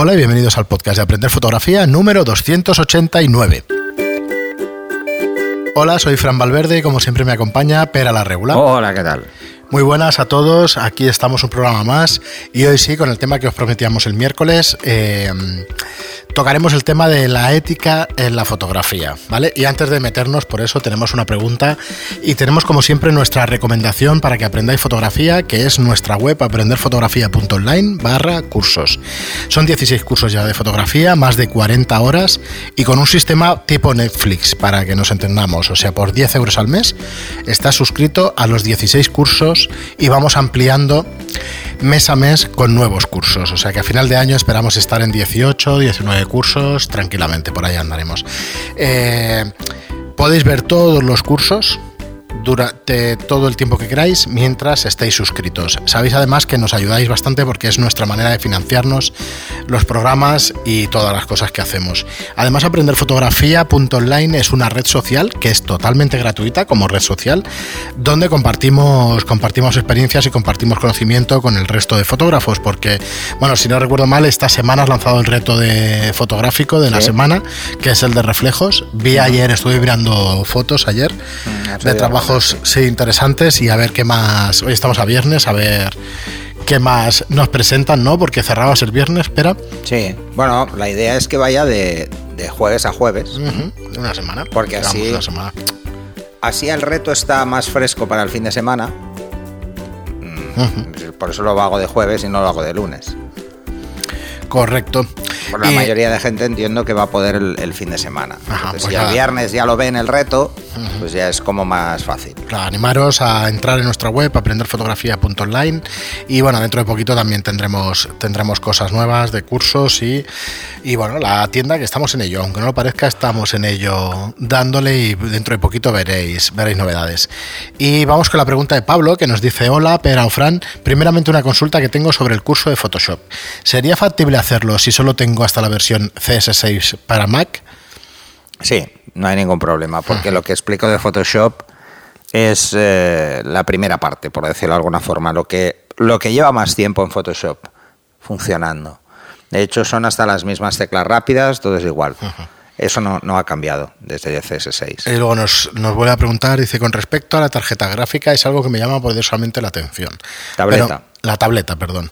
Hola y bienvenidos al podcast de Aprender Fotografía número 289. Hola, soy Fran Valverde y como siempre me acompaña Pera la Regular. Hola, ¿qué tal? Muy buenas a todos, aquí estamos un programa más y hoy sí con el tema que os prometíamos el miércoles. Eh, tocaremos el tema de la ética en la fotografía, ¿vale? Y antes de meternos, por eso tenemos una pregunta y tenemos como siempre nuestra recomendación para que aprendáis fotografía, que es nuestra web aprenderfotografía.online barra cursos. Son 16 cursos ya de fotografía, más de 40 horas y con un sistema tipo Netflix, para que nos entendamos. O sea, por 10 euros al mes estás suscrito a los 16 cursos y vamos ampliando mes a mes con nuevos cursos. O sea que a final de año esperamos estar en 18, 19 cursos, tranquilamente, por ahí andaremos. Eh, podéis ver todos los cursos durante todo el tiempo que queráis mientras estéis suscritos. Sabéis además que nos ayudáis bastante porque es nuestra manera de financiarnos los programas y todas las cosas que hacemos. Además, aprender fotografía.online es una red social que es totalmente gratuita como red social, donde compartimos, compartimos experiencias y compartimos conocimiento con el resto de fotógrafos. Porque, bueno, si no recuerdo mal, esta semana has lanzado el reto de fotográfico de la semana, que es el de reflejos. Vi ayer, estuve mirando fotos ayer mm, de trabajo sí, interesantes y a ver qué más. Hoy estamos a viernes, a ver qué más nos presentan, ¿no? Porque cerrabas el viernes, espera. Sí, bueno, la idea es que vaya de, jueves a jueves. Una semana. Porque así. Así el reto está más fresco para el fin de semana. Mm, por eso lo hago de jueves y no lo hago de lunes. Correcto. Por la mayoría de gente entiendo que va a poder el, fin de semana. Pues si el viernes ya lo ven el reto, pues ya es como más fácil. Claro, animaros a entrar en nuestra web, aprenderfotografía.online y bueno, dentro de poquito también tendremos, tendremos cosas nuevas de cursos y, y bueno, la tienda que estamos en ello, aunque no lo parezca, estamos en ello dándole y dentro de poquito veréis, veréis novedades. Y vamos con la pregunta de Pablo que nos dice, hola, Pera o Fran, primeramente una consulta que tengo sobre el curso de Photoshop. ¿Sería factible hacerlo si solo tengo hasta la versión CS6 para Mac? Sí, no hay ningún problema, porque lo que explico de Photoshop es eh, la primera parte, por decirlo de alguna forma, lo que, lo que lleva más tiempo en Photoshop funcionando. De hecho, son hasta las mismas teclas rápidas, todo es igual. Eso no, no, ha cambiado desde CS6. Y luego nos, nos vuelve a preguntar, dice, con respecto a la tarjeta gráfica, es algo que me llama poderosamente la atención. Tableta. La tableta, perdón.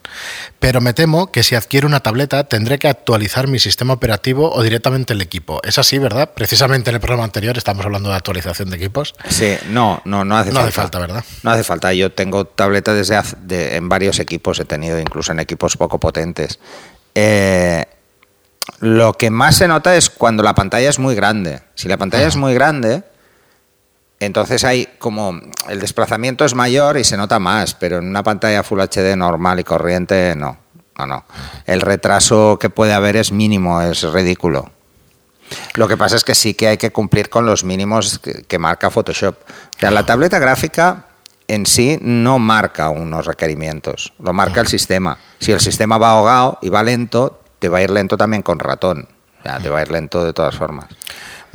Pero me temo que si adquiero una tableta tendré que actualizar mi sistema operativo o directamente el equipo. Es así, ¿verdad? Precisamente en el programa anterior estamos hablando de actualización de equipos. Sí, no, no, no hace no falta. hace falta, ¿verdad? No hace falta. Yo tengo tableta desde en varios equipos, he tenido incluso en equipos poco potentes. Eh, lo que más se nota es cuando la pantalla es muy grande. Si la pantalla es muy grande, entonces hay como el desplazamiento es mayor y se nota más, pero en una pantalla Full HD normal y corriente no. No, no. El retraso que puede haber es mínimo, es ridículo. Lo que pasa es que sí que hay que cumplir con los mínimos que, marca Photoshop. O sea, la tableta gráfica en sí no marca unos requerimientos, lo marca el sistema. Si el sistema va ahogado y va lento, te va a ir lento también con ratón. Ya, te va a ir lento de todas formas.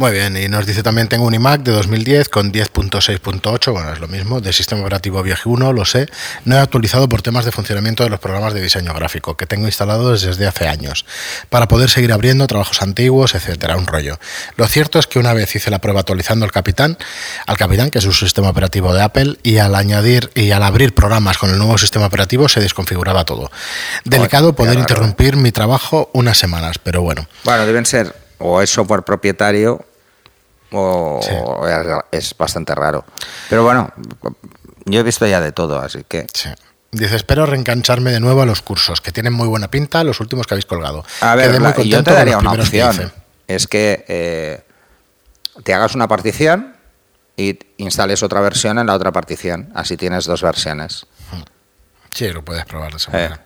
Muy bien, y nos dice también, tengo un iMac de 2010 con 10.6.8, bueno, es lo mismo, de sistema operativo Viaje 1, lo sé. No he actualizado por temas de funcionamiento de los programas de diseño gráfico que tengo instalados desde hace años, para poder seguir abriendo trabajos antiguos, etcétera, un rollo. Lo cierto es que una vez hice la prueba actualizando el Capitán, al Capitán, que es un sistema operativo de Apple, y al añadir y al abrir programas con el nuevo sistema operativo se desconfiguraba todo. Delicado poder interrumpir mi trabajo unas semanas, pero bueno. Bueno, deben ser o es software propietario o es bastante raro. Pero bueno, yo he visto ya de todo, así que... Dice, espero reengancharme de nuevo a los cursos, que tienen muy buena pinta, los últimos que habéis colgado. A ver, yo te daría una opción. Es que eh, te hagas una partición y instales otra versión en la otra partición. Así tienes dos versiones. Sí, lo puedes probar de esa manera.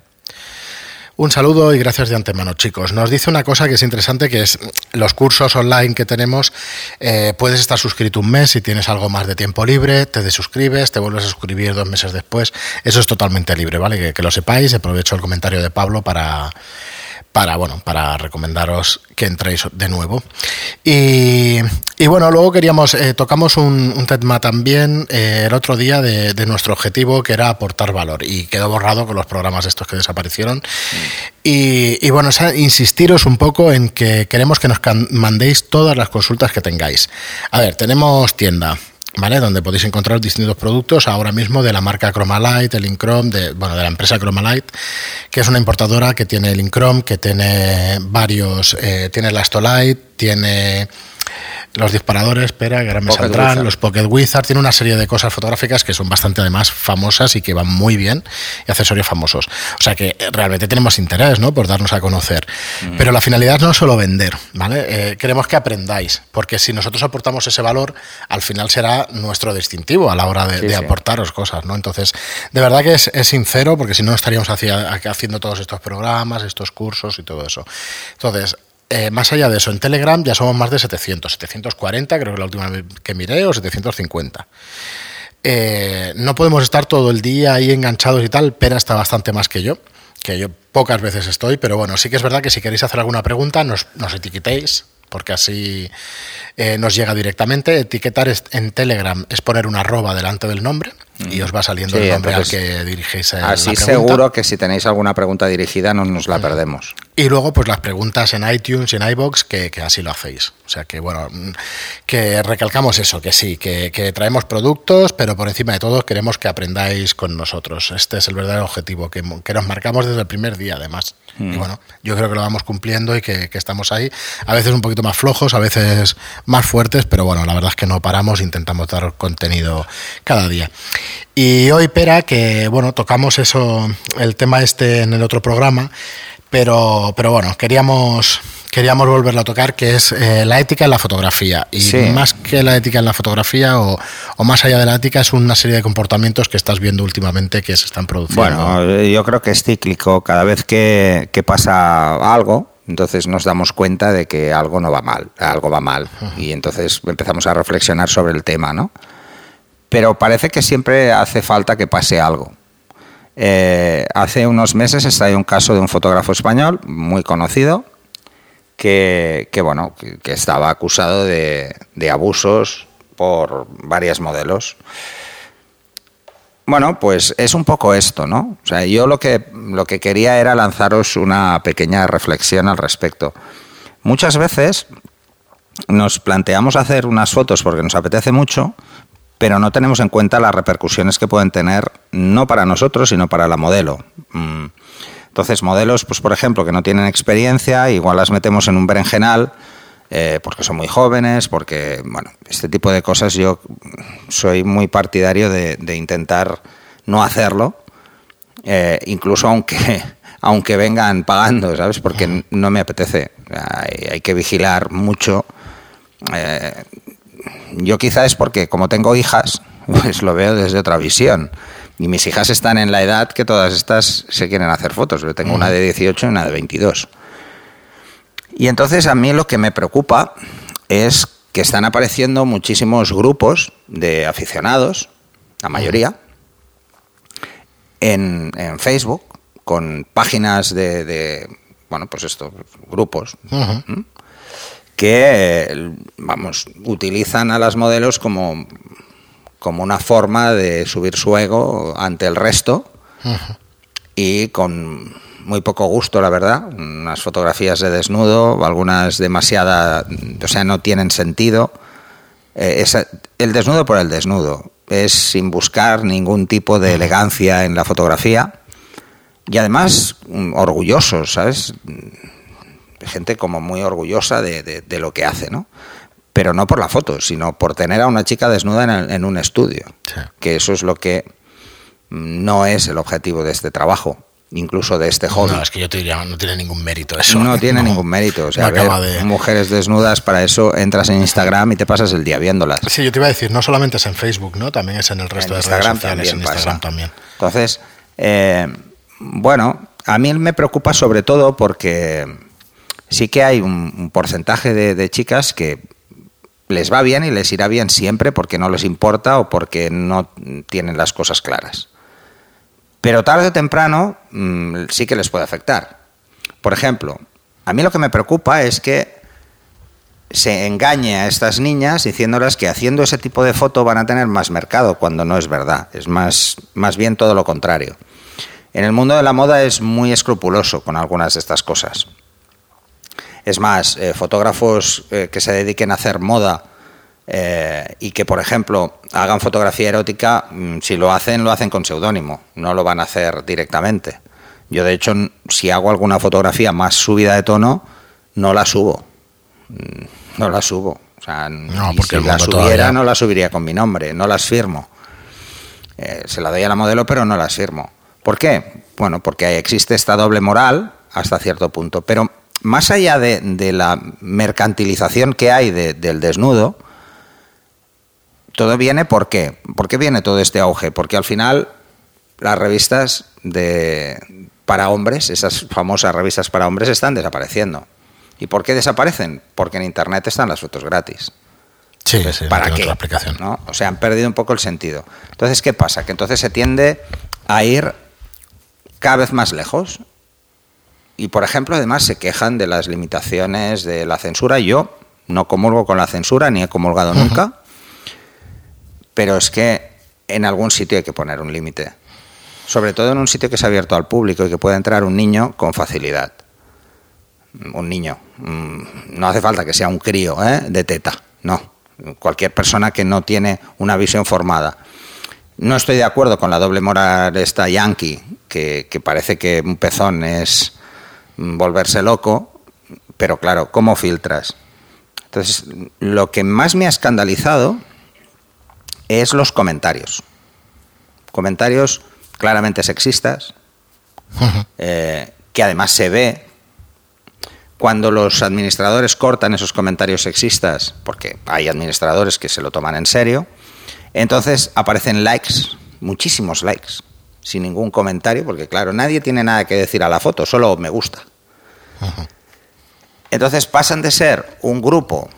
Un saludo y gracias de antemano, chicos. Nos dice una cosa que es interesante, que es los cursos online que tenemos, eh, puedes estar suscrito un mes si tienes algo más de tiempo libre, te desuscribes, te vuelves a suscribir dos meses después. Eso es totalmente libre, ¿vale? Que, lo sepáis. Aprovecho el comentario de Pablo para, para, bueno, para recomendaros que entréis de nuevo. Y Y bueno, luego queríamos, eh, tocamos un, tema también eh, el otro día de, nuestro objetivo, que era aportar valor, y quedó borrado con los programas estos que desaparecieron. Y, bueno, insistiros un poco en que queremos que nos mandéis todas las consultas que tengáis. A ver, tenemos tienda, ¿vale? Donde podéis encontrar distintos productos ahora mismo de la marca Chromalight, el Inchrome, de, bueno, de la empresa Chromalight, que es una importadora que tiene el Inchrome, que tiene varios, eh, tiene el Astolight, tiene los disparadores, espera, que ahora me saldrán, los Pocket Wizard, tiene una serie de cosas fotográficas que son bastante además famosas y que van muy bien, y accesorios famosos. O sea que realmente tenemos interés, ¿no? Por darnos a conocer. Mm. Pero la finalidad no es solo vender, ¿vale? Eh, queremos que aprendáis, porque si nosotros aportamos ese valor, al final será nuestro distintivo a la hora de, aportaros cosas, ¿no? Entonces, de verdad que es, sincero, porque si no estaríamos haciendo todos estos programas, estos cursos y todo eso. Entonces, eh, más allá de eso, en Telegram ya somos más de 700, 740 creo que la última vez que miré, o 750. Eh, no podemos estar todo el día ahí enganchados y tal, pero está bastante más que yo, que yo pocas veces estoy, pero bueno, sí que es verdad que si queréis hacer alguna pregunta, nos, nos etiquetéis, porque así eh, nos llega directamente. Etiquetar en Telegram es poner una arroba delante del nombre y os va saliendo el nombre al que dirigéis Así seguro que si tenéis alguna pregunta dirigida no nos la perdemos. Y luego pues las preguntas en iTunes y en iBox que, que, así lo hacéis. O sea que bueno, que recalcamos eso, que sí, que, que, traemos productos, pero por encima de todo queremos que aprendáis con nosotros. Este es el verdadero objetivo que, que nos marcamos desde el primer día además. Y mm. bueno, yo creo que lo vamos cumpliendo y que, que estamos ahí. A veces un poquito más flojos, a veces más fuertes, pero bueno, la verdad es que no paramos, intentamos dar contenido cada día. Y hoy, Pera, que bueno, tocamos eso, el tema este en el otro programa, pero, pero bueno, queríamos, queríamos volverlo a tocar, que es eh, la ética en la fotografía. Y más que la ética en la fotografía, o, o, más allá de la ética, es una serie de comportamientos que estás viendo últimamente que se están produciendo. Bueno, yo creo que es cíclico. Cada vez que, que pasa algo, entonces nos damos cuenta de que algo no va mal, algo va mal. Y entonces empezamos a reflexionar sobre el tema, ¿no? Pero parece que siempre hace falta que pase algo. Eh, hace unos meses está un caso de un fotógrafo español muy conocido que, bueno, que, estaba acusado de, de abusos por varias modelos. Bueno, pues es un poco esto, ¿no? O sea, yo lo que, lo que quería era lanzaros una pequeña reflexión al respecto. Muchas veces nos planteamos hacer unas fotos porque nos apetece mucho, pero no tenemos en cuenta las repercusiones que pueden tener no para nosotros, sino para la modelo. Mm. Entonces, modelos, pues por ejemplo, que no tienen experiencia, igual las metemos en un berenjenal eh, porque son muy jóvenes, porque, bueno, este tipo de cosas yo soy muy partidario de, intentar no hacerlo, eh, incluso aunque, aunque vengan pagando, ¿sabes? Porque no me apetece. Hay, que vigilar mucho. Eh, yo quizá es porque como tengo hijas, pues lo veo desde otra visión. Y mis hijas están en la edad que todas estas se quieren hacer fotos. Yo tengo una de 18 y una de 22. Y entonces a mí lo que me preocupa es que están apareciendo muchísimos grupos de aficionados, la mayoría, en, Facebook, con páginas de, bueno, pues estos grupos, que, vamos, utilizan a las modelos como, como una forma de subir su ego ante el resto y con muy poco gusto, la verdad. Unas fotografías de desnudo, algunas demasiada, o sea, no tienen sentido. Eh, el desnudo por el desnudo, es sin buscar ningún tipo de elegancia en la fotografía y además orgullosos, ¿sabes? Gente como muy orgullosa de, lo que hace, ¿no? Pero no por la foto, sino por tener a una chica desnuda en, un estudio, que eso es lo que no es el objetivo de este trabajo incluso de este joven. No, es que yo te diría, no tiene ningún mérito eso. No tiene ningún mérito. O sea, mujeres desnudas, para eso entras en Instagram y te pasas el día viéndolas. Sí, yo te iba a decir, no solamente es en Facebook, ¿no? También es en el resto de Instagram redes sociales, en Instagram también. Entonces, eh, bueno, a mí me preocupa sobre todo porque sí que hay un, porcentaje de chicas que les va bien y les irá bien siempre porque no les importa o porque no tienen las cosas claras. Pero tarde o temprano mm, sí que les puede afectar. Por ejemplo, a mí lo que me preocupa es que se engañe a estas niñas diciéndoles que haciendo ese tipo de foto van a tener más mercado, cuando no es verdad. Es más, más bien todo lo contrario. En el mundo de la moda es muy escrupuloso con algunas de estas cosas. Es más, eh, fotógrafos eh, que se dediquen a hacer moda eh, y que, por ejemplo, hagan fotografía erótica, mm, si lo hacen, lo hacen con seudónimo, no lo van a hacer directamente. Yo, de hecho, si hago alguna fotografía más subida de tono, no la subo. Mm, no la subo. O sea, si la subiera, no la subiría con mi nombre, no las firmo. Eh, se la doy a la modelo, pero no las firmo. ¿Por qué? Bueno, porque existe esta doble moral hasta cierto punto. Pero más allá de, la mercantilización que hay del desnudo, todo viene ¿por qué? ¿Por qué viene todo este auge? Porque al final las revistas de, para hombres, esas famosas revistas para hombres, están desapareciendo. ¿Y por qué desaparecen? Porque en Internet están las fotos gratis. Sí, sí, ¿Para qué? aplicación. ¿no? O sea, han perdido un poco el sentido. Entonces, ¿qué pasa? Que entonces se tiende a ir cada vez más lejos. Y, por ejemplo, además se quejan de las limitaciones de la censura. Yo no comulgo con la censura, ni he comulgado nunca. Pero es que en algún sitio hay que poner un límite. Sobre todo en un sitio que es abierto al público y que puede entrar un niño con facilidad un niño. Mm, no hace falta que sea un crío ¿eh? de teta, no. Cualquier persona que no tiene una visión formada. No estoy de acuerdo con la doble moral esta yankee, que, parece que un pezón es volverse loco, pero claro, ¿cómo filtras? Entonces, lo que más me ha escandalizado es los comentarios. Comentarios claramente sexistas, eh, que además se ve cuando los administradores cortan esos comentarios sexistas, porque hay administradores que se lo toman en serio, entonces aparecen likes, muchísimos likes, sin ningún comentario, porque claro, nadie tiene nada que decir a la foto, solo me gusta. Entonces pasan de ser un grupo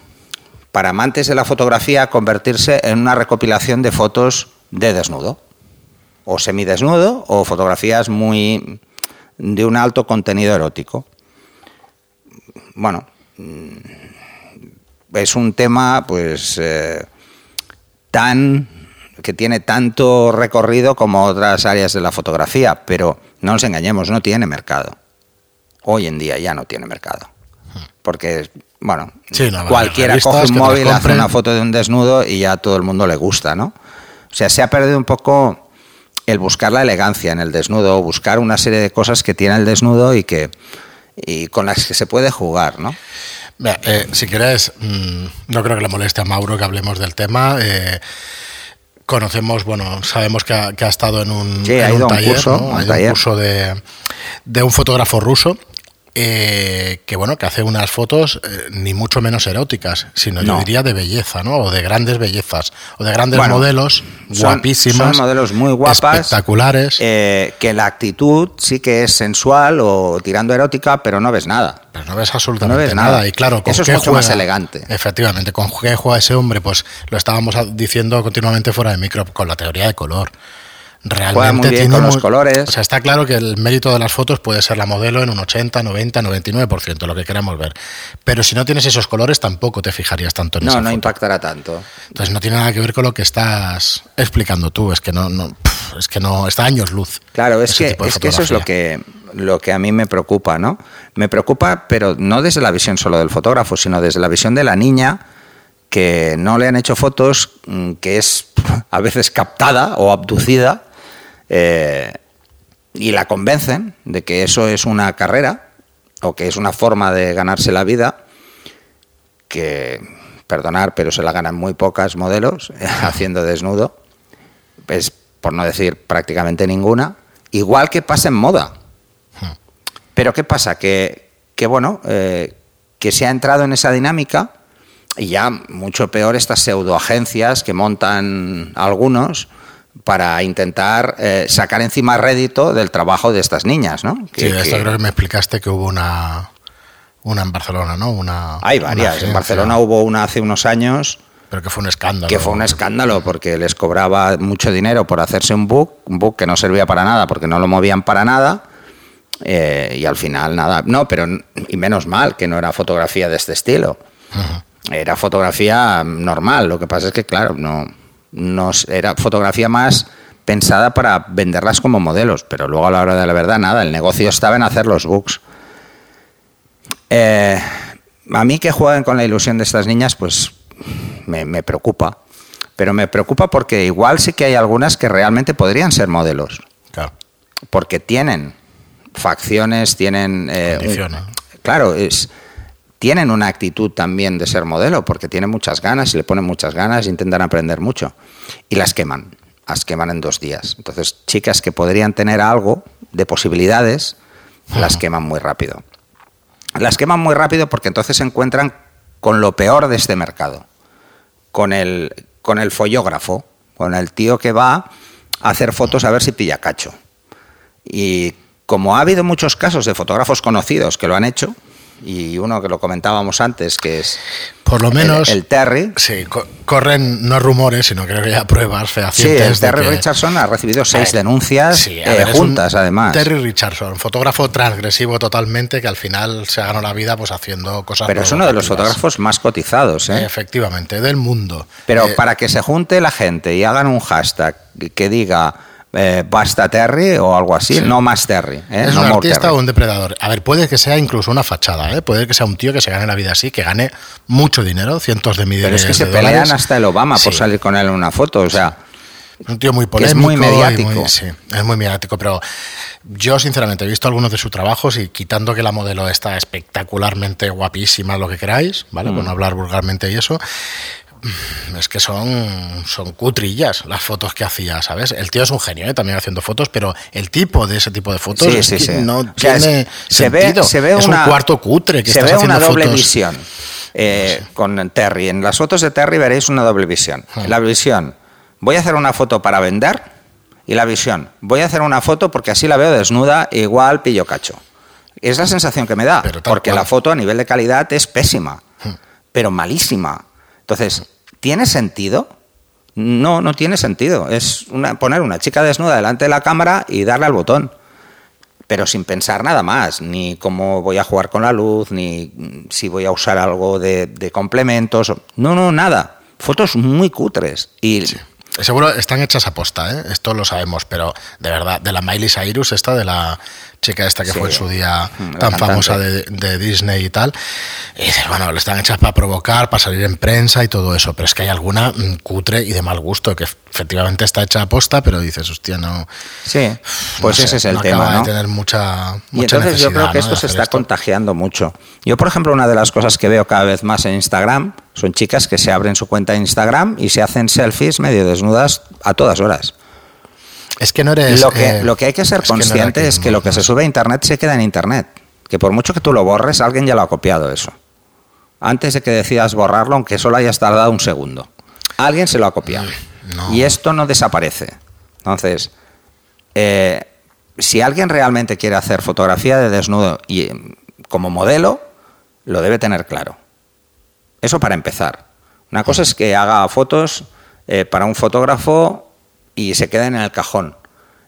para amantes de la fotografía a convertirse en una recopilación de fotos de desnudo, o semidesnudo, o fotografías muy de un alto contenido erótico. Bueno, mm, es un tema pues eh, tan que tiene tanto recorrido como otras áreas de la fotografía, pero no nos engañemos, no tiene mercado. Hoy en día ya no tiene mercado. Porque, bueno, cualquiera coge un móvil, hace una foto de un desnudo y ya a todo el mundo le gusta, ¿no? O sea, se ha perdido un poco el buscar la elegancia en el desnudo, buscar una serie de cosas que tiene el desnudo y que, y con las que se puede jugar, ¿no? Eh, si quieres, mm, no creo que le moleste a Mauro que hablemos del tema. Eh, conocemos, bueno, sabemos que ha, estado en un, taller, curso, un curso de, de, un fotógrafo ruso eh, que bueno, que hace unas fotos eh, ni mucho menos eróticas, sino yo diría de belleza, ¿no? O de grandes bellezas, o de grandes modelos guapísimas. Son modelos muy guapas. Espectaculares. Eh, que la actitud sí que es sensual o tirando erótica, pero no ves nada. Pero no ves absolutamente nada. Y claro, Eso es mucho más elegante. Efectivamente, con qué juega ese hombre, pues lo estábamos diciendo continuamente fuera de micro, con la teoría de color realmente tiene con los colores. O sea, está claro que el mérito de las fotos puede ser la modelo en un 80, 90, 99%, lo que queramos ver. Pero si no tienes esos colores, tampoco te fijarías tanto en no, No, no impactará tanto. Entonces no tiene nada que ver con lo que estás explicando tú. Es que no, no es que no está años luz. Claro, es que es que eso es lo que lo que a mí me preocupa, ¿no? Me preocupa, pero no desde la visión solo del fotógrafo, sino desde la visión de la niña que no le han hecho fotos, mm, que es a veces captada o abducida eh, y la convencen de que eso es una carrera o que es una forma de ganarse la vida, que, perdonar, pero se la ganan muy pocas modelos haciendo desnudo, es por no decir prácticamente ninguna, igual que pasa en moda. Pero ¿qué pasa? Que, que bueno, eh, que se ha entrado en esa dinámica y ya mucho peor estas pseudoagencias que montan algunos para intentar eh, sacar encima rédito del trabajo de estas niñas, ¿no? sí, esto creo que me explicaste que hubo una, una en Barcelona, ¿no? Una, Hay varias. en Barcelona hubo una hace unos años. Pero que fue un escándalo. Que fue un escándalo porque les cobraba mucho dinero por hacerse un book, un book que no servía para nada porque no lo movían para nada. Eh, y al final nada. No, pero y menos mal que no era fotografía de este estilo. era fotografía normal. Lo que pasa es que, claro, no, no era fotografía más pensada para venderlas como modelos, pero luego a la hora de la verdad nada, el negocio estaba en hacer los books. Eh, a mí que jueguen con la ilusión de estas niñas, pues me, preocupa. Pero me preocupa porque igual sí que hay algunas que realmente podrían ser modelos. Claro. Porque tienen facciones, tienen... Eh, claro, es, tienen una actitud también de ser modelo, porque tienen muchas ganas y le ponen muchas ganas e intentan aprender mucho. Y las queman las queman en dos días. Entonces, chicas que podrían tener algo de posibilidades, las queman muy rápido. Las queman muy rápido porque entonces se encuentran con lo peor de este mercado, con el, con el follógrafo, con el tío que va a hacer fotos a ver si pilla cacho. Y como ha habido muchos casos de fotógrafos conocidos que lo han hecho, y uno que lo comentábamos antes, que es por lo menos el, Terry. Sí, corren no rumores, sino creo que ya pruebas fehacientes. Sí, el Terry Richardson ha recibido seis denuncias eh, juntas, además. Terry Richardson, fotógrafo transgresivo totalmente, que al final se ganó la vida pues haciendo cosas. Pero es uno de los fotógrafos más cotizados, ¿eh? Efectivamente, del mundo. Pero eh, para que se junte la gente y hagan un hashtag que diga eh, basta Terry o algo así, no más Terry. ¿eh? Es un artista o un depredador. A ver, puede que sea incluso una fachada, ¿eh? puede que sea un tío que se gane la vida así, que gane mucho dinero, cientos de millones Pero es que se pelean hasta el Obama por salir con él en una foto, o sea. Un tío muy polémico. Es muy mediático. sí, es muy mediático, pero yo sinceramente he visto algunos de sus trabajos y quitando que la modelo está espectacularmente guapísima, lo que queráis, ¿vale? Bueno, mm. hablar vulgarmente y eso, es que son, son cutrillas las fotos que hacía, ¿sabes? El tío es un genio, ¿eh? también haciendo fotos, pero el tipo de ese tipo de fotos no tiene se Ve, se ve es un cuarto cutre que se ve una doble visión eh, con Terry. En las fotos de Terry veréis una doble visión. Ah. La visión, voy a hacer una foto para vender y la visión, voy a hacer una foto porque así la veo desnuda, igual pillo cacho. Es la sensación que me da, porque la foto a nivel de calidad es pésima, hmm. pero malísima. Entonces, ¿tiene sentido? No, no tiene sentido. Es poner una chica desnuda delante de la cámara y darle al botón. Pero sin pensar nada más, ni cómo voy a jugar con la luz, ni si voy a usar algo de, complementos. No, no, nada. Fotos muy cutres. Y Seguro están hechas a posta, ¿eh? esto lo sabemos, pero de verdad, de la Miley Cyrus, esta de la chica esta que fue en su día mm, tan famosa de, Disney y tal, y bueno, le están hechas para provocar, para salir en prensa y todo eso, pero es que hay alguna mm, cutre y de mal gusto que efectivamente está hecha a posta, pero dices, hostia, no. Sí, pues ese es el tema. ¿no? de tener mucha, y entonces yo creo que esto se está contagiando mucho. Yo, por ejemplo, una de las cosas que veo cada vez más en Instagram son chicas que se abren su cuenta de Instagram y se hacen selfies medio desnudas a todas horas. Es que no eres. Lo que, eh, lo que hay que ser consciente es que lo que se sube a Internet se queda en Internet. Que por mucho que tú lo borres, alguien ya lo ha copiado eso. Antes de que decidas borrarlo, aunque solo hayas tardado un segundo. Alguien se lo ha copiado. Y esto no desaparece. Entonces, eh, si alguien realmente quiere hacer fotografía de desnudo y como modelo, lo debe tener claro. Eso para empezar. Una cosa es que haga fotos eh, para un fotógrafo y se queden en el cajón.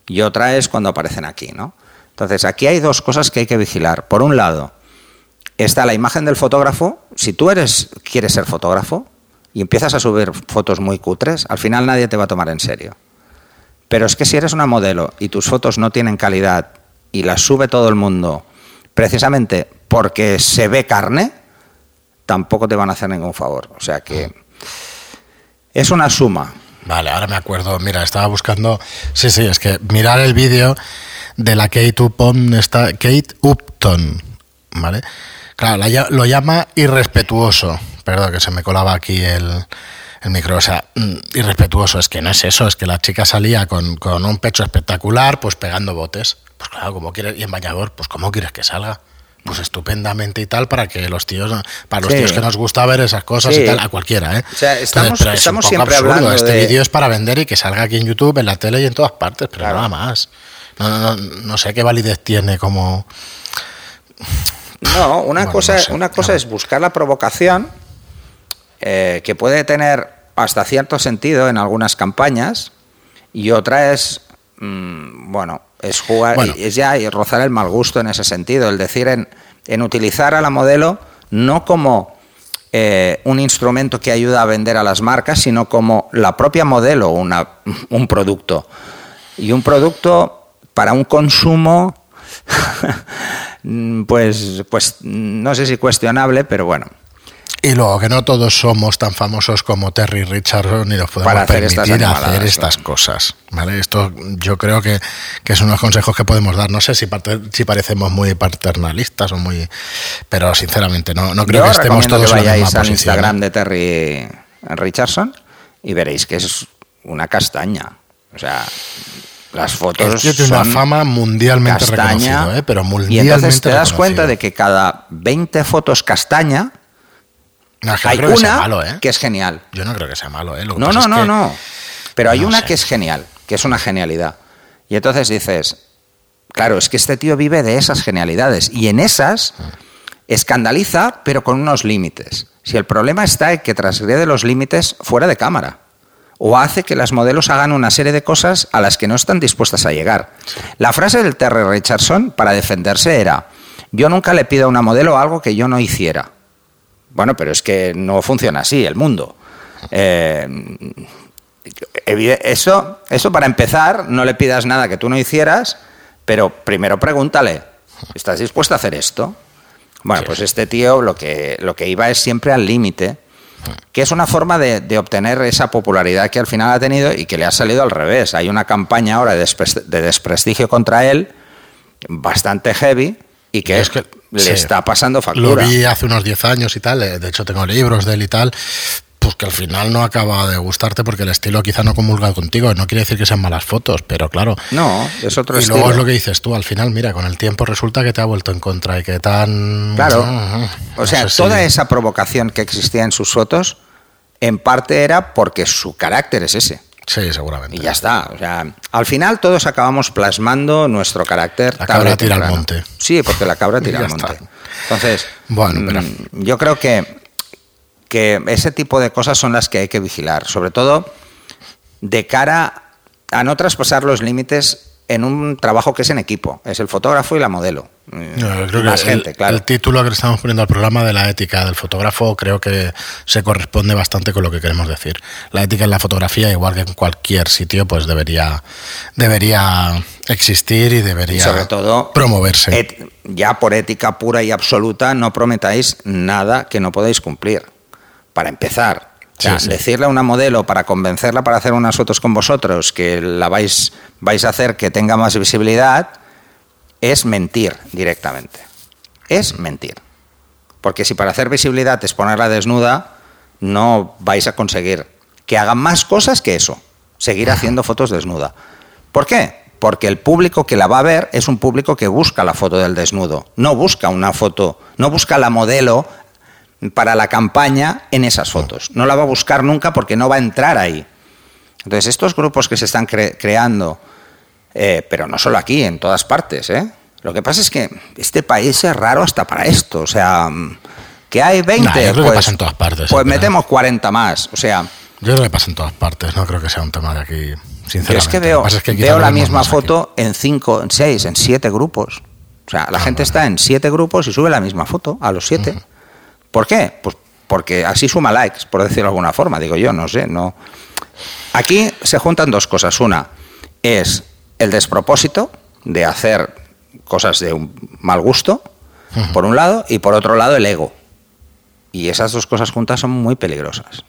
Y otra es cuando aparecen aquí, ¿no? Entonces, aquí hay dos cosas que hay que vigilar. Por un lado, está la imagen del fotógrafo. Si tú eres, quieres ser fotógrafo y empiezas a subir fotos muy cutres, al final nadie te va a tomar en serio. Pero es que si eres una modelo y tus fotos no tienen calidad y las sube todo el mundo precisamente porque se ve carne, tampoco te van a hacer ningún favor. O sea que es una suma. Vale, ahora me acuerdo. Mira, estaba buscando. Sí, sí, es que mirar el vídeo de la Kate Upton, está Kate Upton, ¿vale? Claro, lo llama irrespetuoso. Perdón, que se me colaba aquí el, el micro. O sea, mm, irrespetuoso. Es que no es eso, es que la chica salía con, con un pecho espectacular, pues pegando botes. Pues claro, como quieres, y en bañador, pues ¿cómo quieres que salga? Pues estupendamente y tal para que los tíos para los tíos que nos gusta ver esas cosas y tal a cualquiera ¿eh? o sea, estamos, estamos siempre hablando este vídeo es para vender y que salga aquí en YouTube en la tele y en todas partes pero nada más. No, no, no, sé qué validez tiene como no una cosa una cosa es buscar la provocación eh, que puede tener hasta cierto sentido en algunas campañas y otra es mm, bueno es jugar, es ya rozar el mal gusto en ese sentido, el decir en, en utilizar a la modelo no como eh, un instrumento que ayuda a vender a las marcas, sino como la propia modelo, una, un producto. Y un producto para un consumo, pues, pues no sé si cuestionable, pero bueno. Y luego que no todos somos tan famosos como Terry Richardson y nos podemos Para hacer permitir estas hacer estas ¿no? cosas. ¿vale? Esto yo creo que, que son unos consejos que podemos dar. No sé si, parte- si parecemos muy paternalistas o muy... Pero sinceramente no, no creo Yo que estemos todos que en la vayáis misma al posición. Instagram de Terry Richardson y veréis que es una castaña. O sea, las fotos tío tiene una fama mundialmente castaña. ¿eh? pero y mundialmente entonces te das reconocido. cuenta de que cada 20 fotos castaña No, hay creo que sea una malo, ¿eh? que es genial. Yo no creo que sea malo, ¿eh? Lo que No, no, no, que- no. Pero hay no una sé. que es genial, que es una genialidad. Y entonces dices, claro, es que este tío vive de esas genialidades. Y en esas escandaliza, pero con unos límites. Si el problema está en que transgrede los límites fuera de cámara. O hace que las modelos hagan una serie de cosas a las que no están dispuestas a llegar. La frase del Terry Richardson para defenderse era, yo nunca le pido a una modelo algo que yo no hiciera. Bueno, pero es que no funciona así el mundo. Eh, eso, eso para empezar, no le pidas nada que tú no hicieras, pero primero pregúntale, ¿estás dispuesto a hacer esto? Bueno, Sí. pues este tío lo que, lo que iba es siempre al límite, que es una forma de, de obtener esa popularidad que al final ha tenido y que le ha salido al revés. Hay una campaña ahora de, de desprestigio contra él bastante heavy y que, Es que- le sí. está pasando Lo factura. vi hace unos 10 años y tal, eh, de hecho tengo libros de él y tal, pues que al final no acaba de gustarte porque el estilo quizá no comulga contigo, no quiere decir que sean malas fotos, pero claro. No, es otro y estilo. luego es lo que dices tú, al final, mira, con el tiempo resulta que te ha vuelto en contra y que tan... Claro. No O sea, sé si- toda esa provocación que existía en sus fotos, en parte era porque su carácter es ese. Sí, seguramente. Y ya está. O sea, al final todos acabamos plasmando nuestro carácter. La cabra tira al monte. Sí, porque la cabra tira al monte. está. Entonces, Bueno, pero- mm, yo creo que, que ese tipo de cosas son las que hay que vigilar. Sobre todo de cara a no traspasar los límites en un trabajo que es en equipo. Es el fotógrafo y la modelo. No, yo creo Más que el, gente, claro. el título que le estamos poniendo al programa de la ética del fotógrafo creo que se corresponde bastante con lo que queremos decir. La ética en la fotografía, igual que en cualquier sitio, pues debería, debería existir y debería Y sobre todo, promoverse. et- ya por ética pura y absoluta, no prometáis nada que no podáis cumplir. Para empezar, o sea, Sí, sí. decirle a una modelo para convencerla para hacer unas fotos con vosotros que la vais, vais a hacer que tenga más visibilidad es mentir directamente. Es mentir. Porque si para hacer visibilidad es ponerla desnuda, no vais a conseguir que haga más cosas que eso. Seguir haciendo fotos desnuda. ¿Por qué? Porque el público que la va a ver es un público que busca la foto del desnudo. No busca una foto, no busca la modelo para la campaña en esas fotos. No la va a buscar nunca porque no va a entrar ahí. Entonces, estos grupos que se están cre- creando, eh, pero no solo aquí, en todas partes, ¿eh? Lo que pasa es que este país es raro hasta para esto. O sea, que hay 20, Nah, yo creo que pues, pasa en todas partes, pues metemos 40 más. O sea, Yo creo que pasa en todas partes, no creo que sea un tema de aquí, sinceramente. yo es que veo, es que veo la misma aquí. foto en 5, en 6, en 7 grupos. O sea, la Ah, gente bueno. está en 7 grupos y sube la misma foto a los 7. ¿Por qué? Pues porque así suma likes, por decirlo de alguna forma, digo yo, no sé, no. Aquí se juntan dos cosas. Una es el despropósito de hacer cosas de un mal gusto, por un lado, y por otro lado el ego. Y esas dos cosas juntas son muy peligrosas.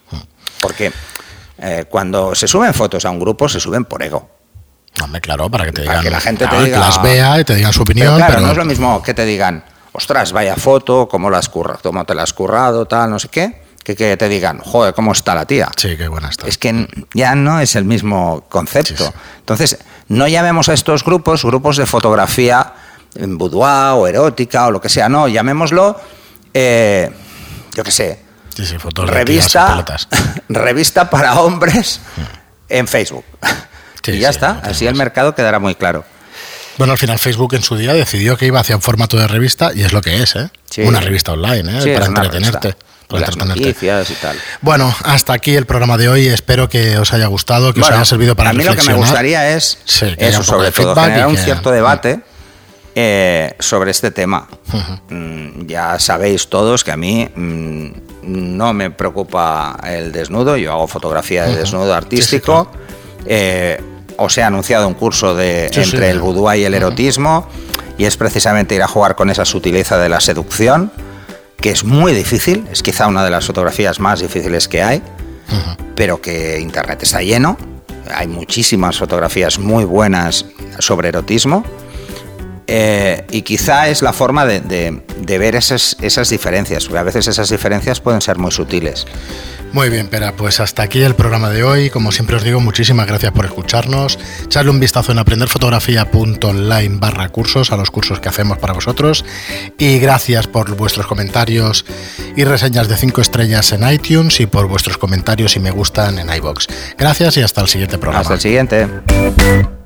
Porque eh, cuando se suben fotos a un grupo, se suben por ego. Hombre, claro, para que te Para digan. que la gente te diga- que las vea y te digan su Pero opinión. claro, pero- no es lo mismo que te digan, ostras, vaya foto, cómo, la has curra- cómo te la has currado, tal, no sé qué, que, que te digan, joder, cómo está la tía. Sí, qué buena está. Es que ya no es el mismo concepto. Sí, sí. Entonces, no llamemos a estos grupos grupos de fotografía en boudoir o erótica o lo que sea, no, llamémoslo, eh, yo qué sé, Sí, revista, revista para hombres en Facebook. Y ya está, así el mercado quedará muy claro. Bueno, al final Facebook en su día decidió que iba hacia un formato de revista y es lo que es, ¿eh? Sí. Una revista online, ¿eh? Sí, para entretenerte. Para las entretenerte. y tal. Bueno, hasta aquí el programa de hoy. Espero que os haya gustado, que os Bueno, haya servido para a mí lo que me reflexionar. gustaría es Sí, que eso, sobre todo, generar un que- cierto debate eh, sobre este tema. Mm, ya sabéis todos que a mí mm, no me preocupa el desnudo, yo hago fotografía de desnudo artístico. Eh, os he anunciado un curso de entre el boudoir y el erotismo y es precisamente ir a jugar con esa sutileza de la seducción, que es muy difícil, es quizá una de las fotografías más difíciles que hay, pero que Internet está lleno, hay muchísimas fotografías muy buenas sobre erotismo. Eh, y quizá es la forma de, ver esas, esas diferencias, porque a veces esas diferencias pueden ser muy sutiles. Muy bien, Pera, pues hasta aquí el programa de hoy. Como siempre os digo, muchísimas gracias por escucharnos. Echarle un vistazo en aprenderfotografía.online barra cursos a los cursos que hacemos para vosotros. Y gracias por vuestros comentarios y reseñas de 5 estrellas en iTunes y por vuestros comentarios y me gustan en iBox. Gracias y hasta el siguiente programa. Hasta el siguiente.